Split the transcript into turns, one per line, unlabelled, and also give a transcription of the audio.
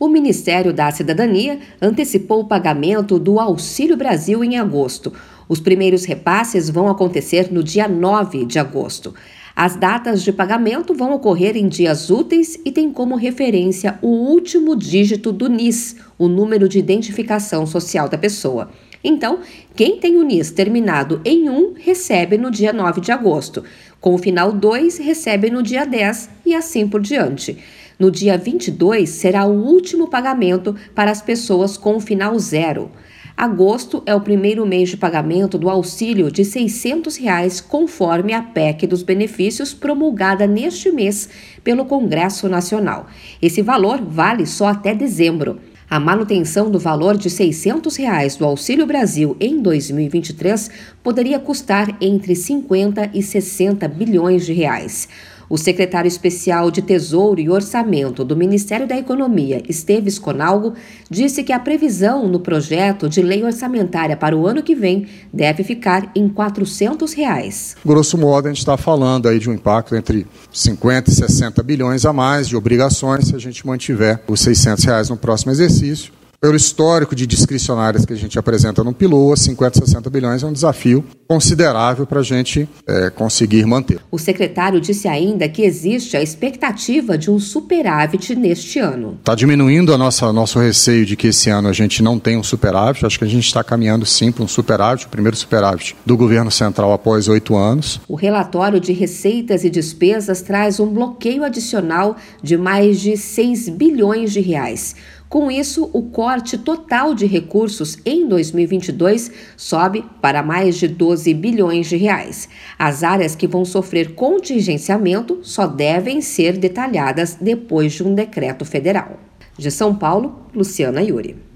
O Ministério da Cidadania antecipou o pagamento do Auxílio Brasil em agosto. Os primeiros repasses vão acontecer no dia 9 de agosto. As datas de pagamento vão ocorrer em dias úteis e tem como referência o último dígito do NIS, o número de identificação social da pessoa. Então, quem tem o NIS terminado em 1 recebe no dia 9 de agosto. Com o final 2, recebe no dia 10 e assim por diante. No dia 22 será o último pagamento para as pessoas com o final zero. Agosto é o primeiro mês de pagamento do auxílio de 600 reais, conforme a PEC dos benefícios promulgada neste mês pelo Congresso Nacional. Esse valor vale só até dezembro. A manutenção do valor de 600 reais do Auxílio Brasil em 2023 poderia custar entre 50 e 60 bilhões de reais. O secretário especial de Tesouro e Orçamento do Ministério da Economia, Esteves Conalgo, disse que a previsão no projeto de lei orçamentária para o ano que vem deve ficar em 400 reais.
Grosso modo, a gente está falando aí de um impacto entre 50 e 60 bilhões a mais de obrigações se a gente mantiver os 600 reais no próximo exercício pelo histórico de discricionárias que a gente apresenta no Piloa, 50, 60 bilhões é um desafio considerável para a gente é, conseguir manter.
O secretário disse ainda que existe a expectativa de um superávit neste ano.
Está diminuindo a nossa nosso receio de que esse ano a gente não tenha um superávit. Acho que a gente está caminhando sim para um superávit, o primeiro superávit do governo central após oito anos.
O relatório de receitas e despesas traz um bloqueio adicional de mais de 6 bilhões de reais. Com isso, o corte total de recursos em 2022 sobe para mais de 12 bilhões de reais. As áreas que vão sofrer contingenciamento só devem ser detalhadas depois de um decreto federal. De São Paulo, Luciana Yuri.